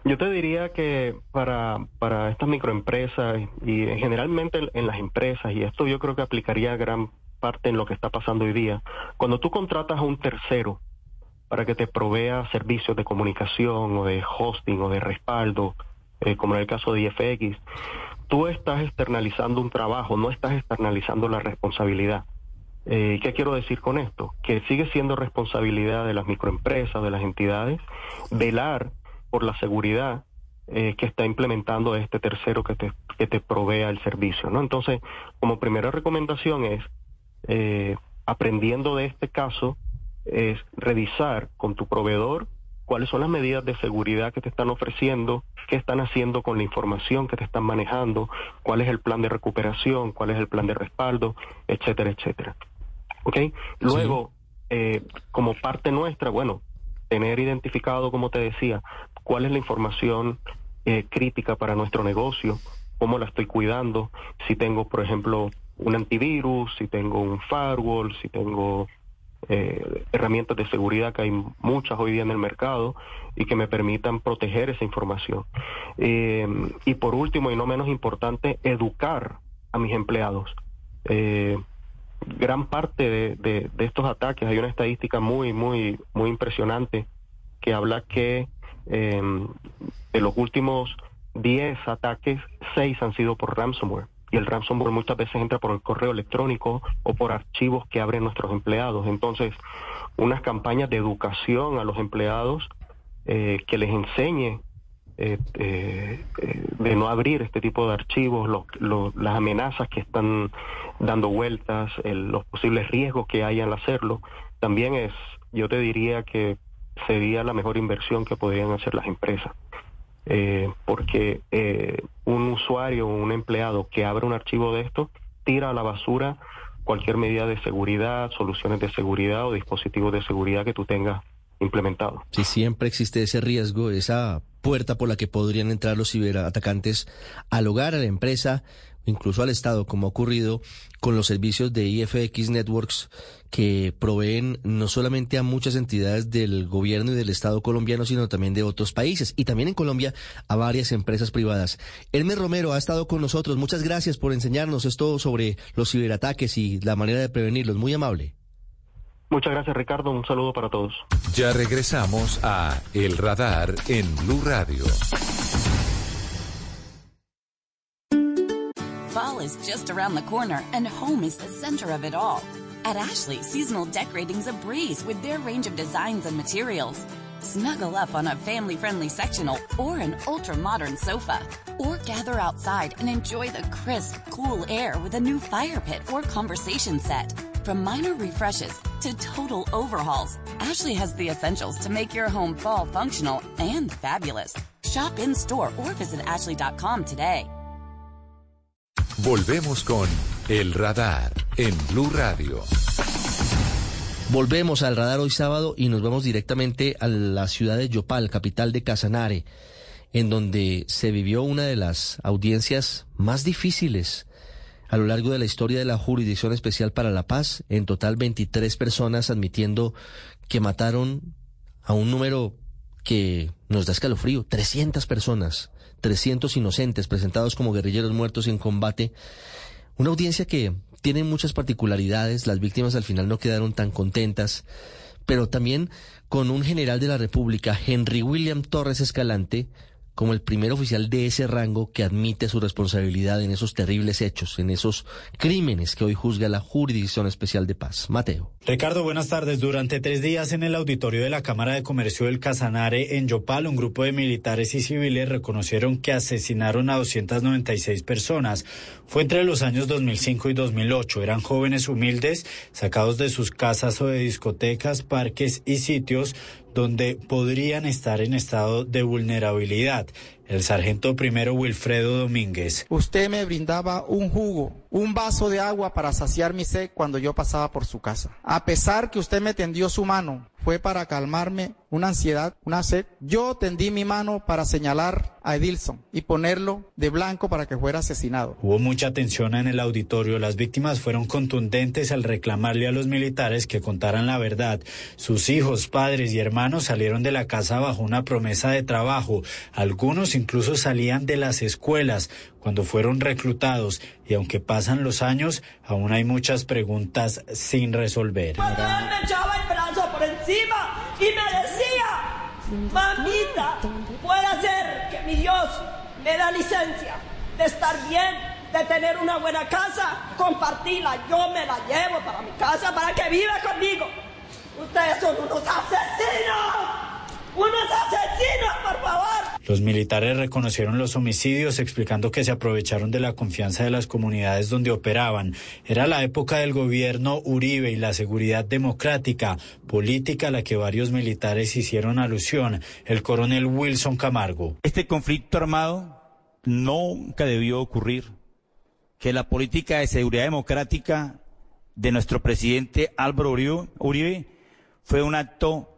Yo te diría que para, para estas microempresas y generalmente en las empresas, y esto yo creo que aplicaría gran parte en lo que está pasando hoy día, cuando tú contratas a un tercero para que te provea servicios de comunicación o de hosting o de respaldo, eh, como en el caso de IFX, tú estás externalizando un trabajo, no estás externalizando la responsabilidad. Eh, ¿Qué quiero decir con esto? Que sigue siendo responsabilidad de las microempresas, de las entidades, velar por la seguridad eh, que está implementando este tercero que te, que te provea el servicio. ¿no? Entonces, como primera recomendación es, eh, aprendiendo de este caso, es revisar con tu proveedor cuáles son las medidas de seguridad que te están ofreciendo, qué están haciendo con la información que te están manejando, cuál es el plan de recuperación, cuál es el plan de respaldo, etcétera, etcétera. ¿Ok? Luego, eh, como parte nuestra, bueno, tener identificado, como te decía, cuál es la información eh, crítica para nuestro negocio, cómo la estoy cuidando, si tengo, por ejemplo, un antivirus, si tengo un firewall, si tengo eh, herramientas de seguridad que hay muchas hoy día en el mercado y que me permitan proteger esa información. Eh, y por último, y no menos importante, educar a mis empleados. Eh, gran parte de, de, de, estos ataques, hay una estadística muy, muy, muy impresionante que habla que eh, de los últimos 10 ataques, 6 han sido por ransomware y el ransomware muchas veces entra por el correo electrónico o por archivos que abren nuestros empleados. Entonces, unas campañas de educación a los empleados eh, que les enseñe eh, eh, de no abrir este tipo de archivos, las amenazas que están dando vueltas, los posibles riesgos que hay al hacerlo, también es, yo te diría que sería la mejor inversión que podrían hacer las empresas eh, porque eh, un usuario o un empleado que abre un archivo de esto tira a la basura cualquier medida de seguridad, soluciones de seguridad o dispositivos de seguridad que tú tengas implementado. Si siempre existe ese riesgo, esa puerta por la que podrían entrar los ciberatacantes al hogar, a la empresa, incluso al Estado, como ha ocurrido con los servicios de IFX Networks que proveen no solamente a muchas entidades del gobierno y del Estado colombiano, sino también de otros países y también en Colombia a varias empresas privadas. Hermes Romero ha estado con nosotros. Muchas gracias por enseñarnos esto sobre los ciberataques y la manera de prevenirlos. Muy amable. Muchas gracias Ricardo, un saludo para todos. Ya regresamos a El Radar en Blue Radio. Is just around the corner and home is the center of it all. At Ashley, seasonal decorating's a breeze with their range of designs and materials. Snuggle up on a family-friendly sectional or an ultra-modern sofa. Or gather outside and enjoy the crisp, cool air with a new fire pit or conversation set. From minor refreshes to to total overhauls, Ashley has the essentials to make your home fall functional and fabulous. Shop in store or visit ashley.com today. Volvemos con El Radar en Blue Radio. Volvemos al radar hoy sábado y nos vamos directamente a la ciudad de Yopal, capital de Casanare, en donde se vivió una de las audiencias más difíciles a lo largo de la historia de la Jurisdicción Especial para la Paz. En total 23 personas admitiendo que mataron a un número que nos da escalofrío, 300 personas, 300 inocentes presentados como guerrilleros muertos en combate. Una audiencia que tiene muchas particularidades, las víctimas al final no quedaron tan contentas, pero también con un general de la República, Henry William Torres Escalante, como el primer oficial de ese rango que admite su responsabilidad en esos terribles hechos, en esos crímenes que hoy juzga la Jurisdicción Especial de Paz. Mateo. Ricardo, buenas tardes. Durante tres días en el auditorio de la Cámara de Comercio del Casanare en Yopal, un grupo de militares y civiles reconocieron que asesinaron a 296 personas. Fue entre los años 2005 y 2008. Eran jóvenes humildes, sacados de sus casas o de discotecas, parques y sitios donde podrían estar en estado de vulnerabilidad. El sargento primero Wilfredo Domínguez. Usted me brindaba un jugo, un vaso de agua para saciar mi sed cuando yo pasaba por su casa. A pesar que usted me tendió su mano, fue para calmarme una ansiedad, una sed. Yo tendí mi mano para señalar a Edilson y ponerlo de blanco para que fuera asesinado. Hubo mucha tensión en el auditorio. Las víctimas fueron contundentes al reclamarle a los militares que contaran la verdad. Sus hijos, padres y hermanos salieron de la casa bajo una promesa de trabajo. Algunos incluso salían de las escuelas cuando fueron reclutados y aunque pasan los años, aún hay muchas preguntas sin resolver. Él me echaba el brazo por encima y me decía, mamita, puede ser que mi Dios me da licencia de estar bien, de tener una buena casa, compartirla, yo me la llevo para mi casa para que viva conmigo. Ustedes son unos asesinos. ¡Unos asesinos, por favor! Los militares reconocieron los homicidios explicando que se aprovecharon de la confianza de las comunidades donde operaban. Era la época del gobierno Uribe y la seguridad democrática, política a la que varios militares hicieron alusión. El coronel Wilson Camargo. Este conflicto armado nunca debió ocurrir. Que la política de seguridad democrática de nuestro presidente Álvaro Uribe, Uribe fue un acto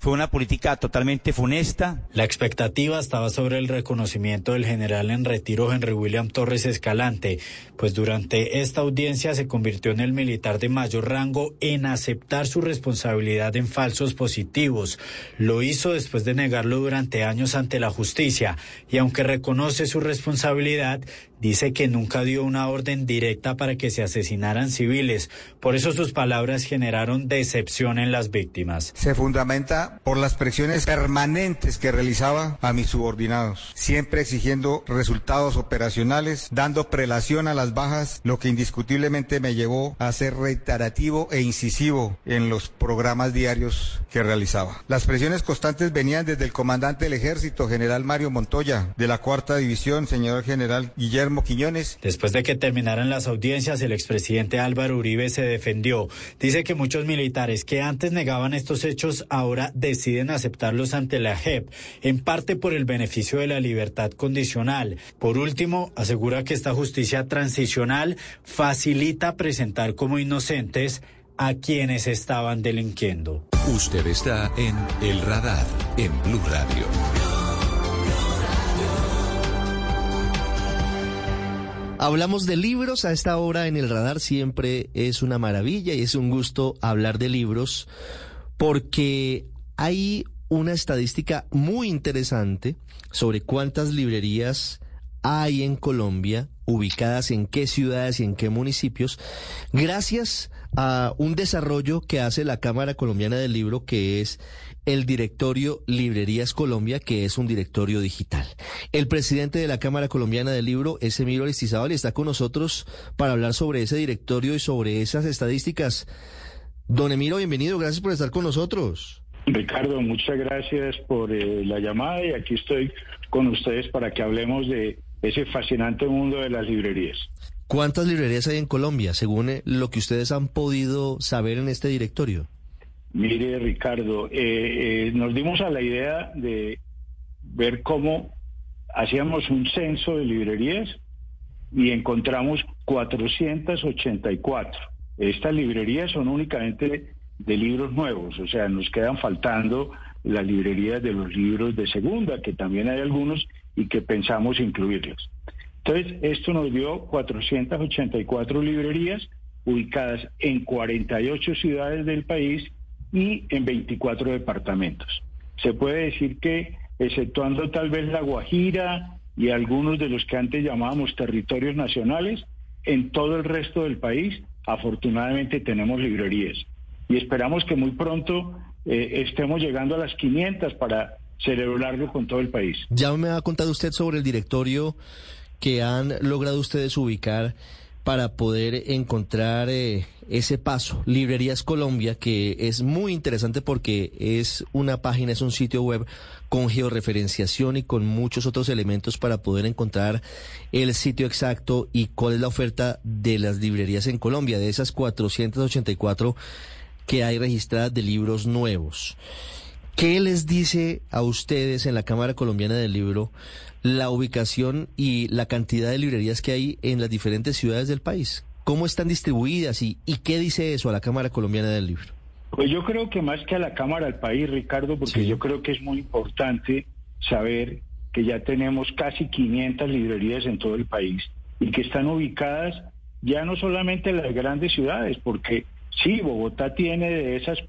fue una política totalmente funesta. La expectativa estaba sobre el reconocimiento del general en retiro Henry William Torres Escalante, pues durante esta audiencia se convirtió en el militar de mayor rango en aceptar su responsabilidad en falsos positivos. Lo hizo después de negarlo durante años ante la justicia y aunque reconoce su responsabilidad, dice que nunca dio una orden directa para que se asesinaran civiles. Por eso sus palabras generaron decepción en las víctimas. Se fundamenta por las presiones permanentes que realizaba a mis subordinados, siempre exigiendo resultados operacionales, dando prelación a las bajas, lo que indiscutiblemente me llevó a ser reiterativo e incisivo en los programas diarios que realizaba. Las presiones constantes venían desde el comandante del ejército, general Mario Montoya, de la cuarta división, señor general Guillermo Quiñones. Después de que terminaran las audiencias, el expresidente Álvaro Uribe se defendió. Dice que muchos militares que antes negaban estos hechos ahora deciden aceptarlos ante la JEP, en parte por el beneficio de la libertad condicional. Por último, asegura que esta justicia transicional facilita presentar como inocentes a quienes estaban delinquiendo. Usted está en El Radar, en Blue Radio. Hablamos de libros a esta hora en el radar. Siempre es una maravilla y es un gusto hablar de libros porque hay una estadística muy interesante sobre cuántas librerías hay en Colombia, ubicadas en qué ciudades y en qué municipios, gracias a un desarrollo que hace la Cámara Colombiana del Libro, que es el directorio Librerías Colombia, que es un directorio digital. El presidente de la Cámara Colombiana del Libro es Emilio Aristizábal y está con nosotros para hablar sobre ese directorio y sobre esas estadísticas. Don Emilio, bienvenido, gracias por estar con nosotros. Ricardo, muchas gracias por eh, la llamada y aquí estoy con ustedes para que hablemos de ese fascinante mundo de las librerías. ¿Cuántas librerías hay en Colombia, según eh, lo que ustedes han podido saber en este directorio? Mire, Ricardo, eh, eh, nos dimos a la idea de ver cómo hacíamos un censo de librerías y encontramos 484. Estas librerías son únicamente de libros nuevos, o sea, nos quedan faltando las librerías de los libros de segunda, que también hay algunos y que pensamos incluirlas. Entonces, esto nos dio 484 librerías ubicadas en 48 ciudades del país y en 24 departamentos. Se puede decir que, exceptuando tal vez La Guajira y algunos de los que antes llamábamos territorios nacionales, en todo el resto del país, afortunadamente tenemos librerías. Y esperamos que muy pronto eh, estemos llegando a las 500 para celebrarlo con todo el país. Ya me ha contado usted sobre el directorio que han logrado ustedes ubicar para poder encontrar eh, ese paso. Librerías Colombia, que es muy interesante porque es una página, es un sitio web con georreferenciación y con muchos otros elementos para poder encontrar el sitio exacto y cuál es la oferta de las librerías en Colombia, de esas 484 que hay registradas de libros nuevos. ¿Qué les dice a ustedes en la Cámara Colombiana del Libro la ubicación y la cantidad de librerías que hay en las diferentes ciudades del país? ¿Cómo están distribuidas y, y qué dice eso a la Cámara Colombiana del Libro? Pues yo creo que más que a la Cámara del país, Ricardo, porque yo creo que es muy importante saber que ya tenemos casi 500 librerías en todo el país y que están ubicadas ya no solamente en las grandes ciudades, porque sí, Bogotá tiene de esas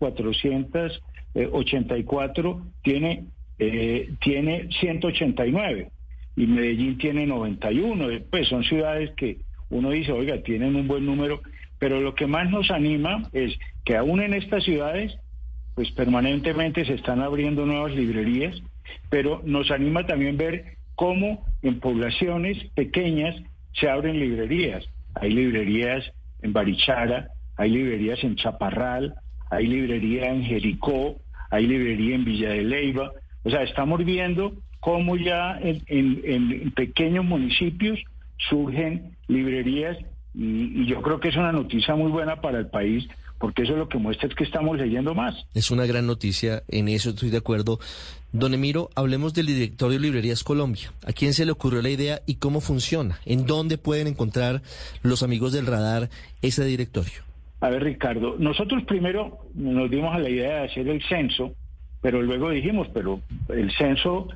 484, tiene, eh, tiene 189 y Medellín tiene 91. Pues son ciudades que uno dice, oiga, tienen un buen número, pero lo que más nos anima es que aún en estas ciudades, pues permanentemente se están abriendo nuevas librerías, pero nos anima también ver cómo en poblaciones pequeñas se abren librerías. Hay librerías en Barichara, hay librerías en Chaparral, hay librería en Jericó, hay librería en Villa de Leyva. O sea, estamos viendo cómo ya en, pequeños municipios surgen librerías y, yo creo que es una noticia muy buena para el país porque eso es lo que muestra es que estamos leyendo más. Es una gran noticia, en eso estoy de acuerdo. Don Emiro, hablemos del directorio de Librerías Colombia. ¿A quién se le ocurrió la idea y cómo funciona? ¿En dónde pueden encontrar los amigos del radar ese directorio? A ver, Ricardo, nosotros primero nos dimos a la idea de hacer el censo, pero luego dijimos, pero el censo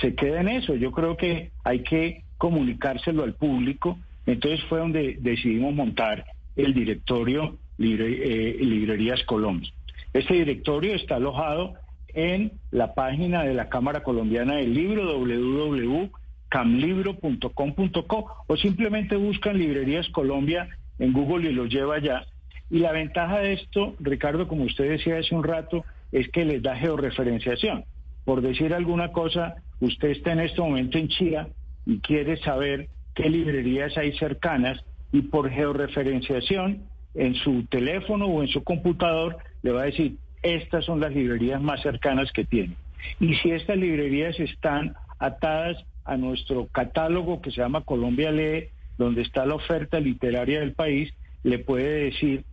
se queda en eso. Yo creo que hay que comunicárselo al público. Entonces fue donde decidimos montar el directorio eh, Librerías Colombia. Este directorio está alojado en la página de la Cámara Colombiana del Libro, www.camlibro.com.co, o simplemente buscan Librerías Colombia en Google y los lleva allá. Y la ventaja de esto, Ricardo, como usted decía hace un rato, es que les da georreferenciación. Por decir alguna cosa, usted está en este momento en Chía y quiere saber qué librerías hay cercanas y por georreferenciación en su teléfono o en su computador le va a decir, estas son las librerías más cercanas que tiene. Y si estas librerías están atadas a nuestro catálogo que se llama Colombia Lee, donde está la oferta literaria del país, le puede decir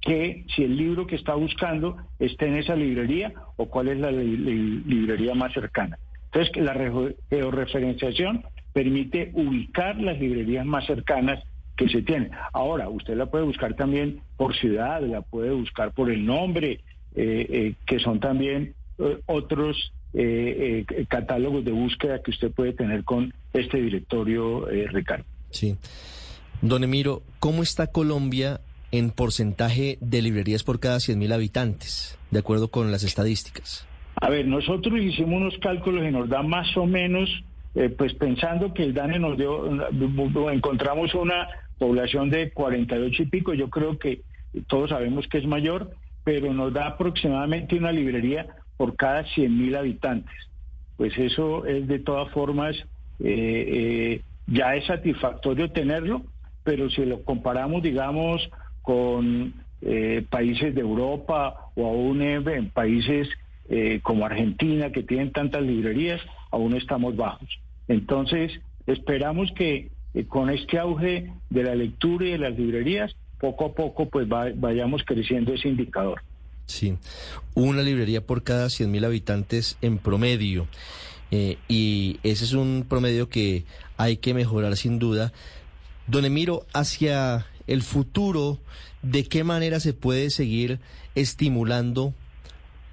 que si el libro que está buscando está en esa librería o cuál es la librería más cercana. Entonces, la georreferenciación permite ubicar las librerías más cercanas que se tienen. Ahora, usted la puede buscar también por ciudad, la puede buscar por el nombre, eh, eh, que son también eh, otros catálogos de búsqueda que usted puede tener con este directorio, Ricardo. Sí. Don Emiro, ¿cómo está Colombia en porcentaje de librerías por cada 100.000 habitantes, de acuerdo con las estadísticas? A ver, nosotros hicimos unos cálculos y nos da más o menos, eh, pues pensando que el DANE nos dio, encontramos una población de 48 y pico, yo creo que todos sabemos que es mayor, pero nos da aproximadamente una librería por cada 100.000 habitantes. Pues eso es de todas formas, eh, eh, ya es satisfactorio tenerlo, pero si lo comparamos, digamos, con países de Europa o aún en países eh, como Argentina, que tienen tantas librerías, aún estamos bajos. Entonces, esperamos que eh, con este auge de la lectura y de las librerías, poco a poco pues vayamos creciendo ese indicador. Sí, una librería por cada 100.000 habitantes en promedio. Eh, y ese es un promedio que hay que mejorar sin duda. Don Emiro, hacia el futuro, ¿de qué manera se puede seguir estimulando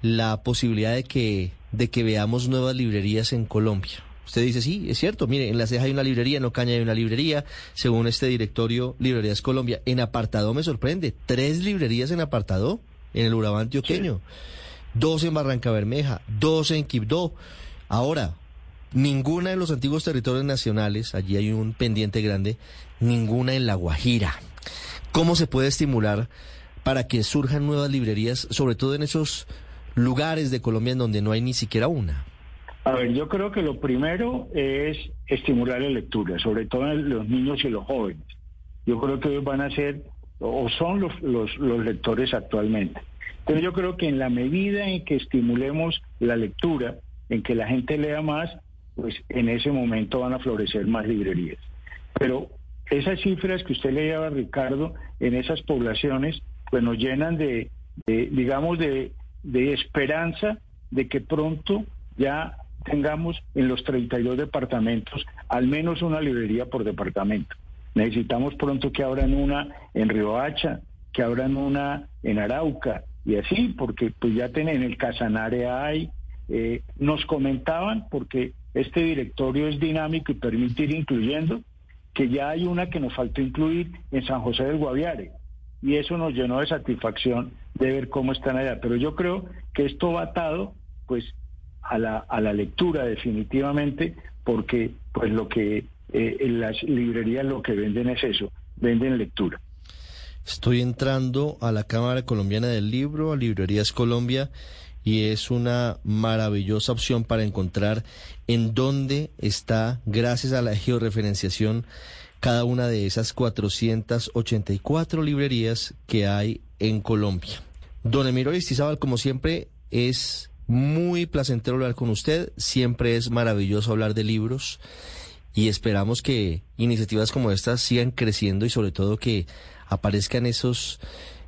la posibilidad de que, de que veamos nuevas librerías en Colombia? Usted dice, sí, es cierto, mire, en La Ceja hay una librería, en Ocaña hay una librería, según este directorio Librerías Colombia. En Apartado me sorprende, tres librerías en Apartado, en el Urabá antioqueño, dos en Barranca Bermeja, dos en Quibdó. Ahora, ninguna de los antiguos territorios nacionales, allí hay un pendiente grande, ninguna en La Guajira. ¿Cómo se puede estimular para que surjan nuevas librerías, sobre todo en esos lugares de Colombia en donde no hay ni siquiera una? A ver, yo creo que lo primero es estimular la lectura, sobre todo en los niños y los jóvenes. Yo creo que ellos van a ser o son los, los, los lectores actualmente. Pero yo creo que en la medida en que estimulemos la lectura, en que la gente lea más, pues en ese momento van a florecer más librerías. Pero esas cifras que usted leía, Ricardo, en esas poblaciones, pues nos llenan de, digamos, de, de esperanza de que pronto ya tengamos en los 32 departamentos al menos una librería por departamento. Necesitamos pronto que abran una en Riohacha, que abran una en Arauca y así, porque pues ya tienen en el Casanare hay, eh, nos comentaban, porque este directorio es dinámico y permite ir incluyendo, que ya hay una que nos faltó incluir en San José del Guaviare. Y eso nos llenó de satisfacción de ver cómo están allá. Pero yo creo que esto va atado, pues, a la, a la lectura definitivamente, porque pues lo que eh, las librerías lo que venden es eso, venden lectura. Estoy entrando a la Cámara Colombiana del Libro, a Librerías Colombia, y es una maravillosa opción para encontrar en dónde está, gracias a la georreferenciación, cada una de esas 484 librerías que hay en Colombia. Don Emiro Aristizábal, como siempre, es muy placentero hablar con usted, siempre es maravilloso hablar de libros y esperamos que iniciativas como estas sigan creciendo y sobre todo que aparezcan esos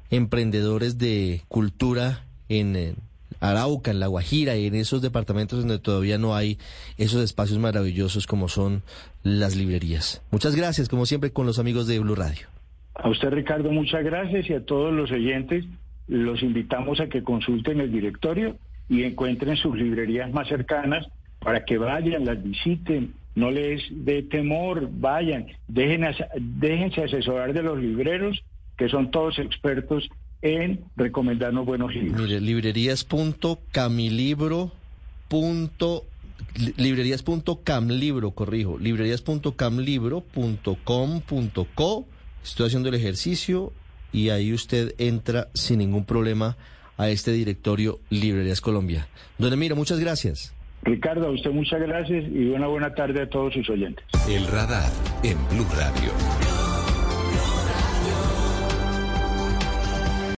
emprendedores de cultura en, Arauca, en La Guajira y en esos departamentos donde todavía no hay esos espacios maravillosos como son las librerías. Muchas gracias, como siempre, con los amigos de Blue Radio. A usted, Ricardo, muchas gracias y a todos los oyentes los invitamos a que consulten el directorio y encuentren sus librerías más cercanas para que vayan, las visiten, no les dé temor, vayan, déjense asesorar de los libreros, que son todos expertos en recomendarnos buenos libros. Mire, librerías.camilibro. Librerías.camlibro, corrijo, librerías.camlibro.com.co. Estoy haciendo el ejercicio y ahí usted entra sin ningún problema a este directorio Librerías Colombia. Don Emiro, muchas gracias. Ricardo, a usted muchas gracias y una buena tarde a todos sus oyentes. El radar en Blue Radio.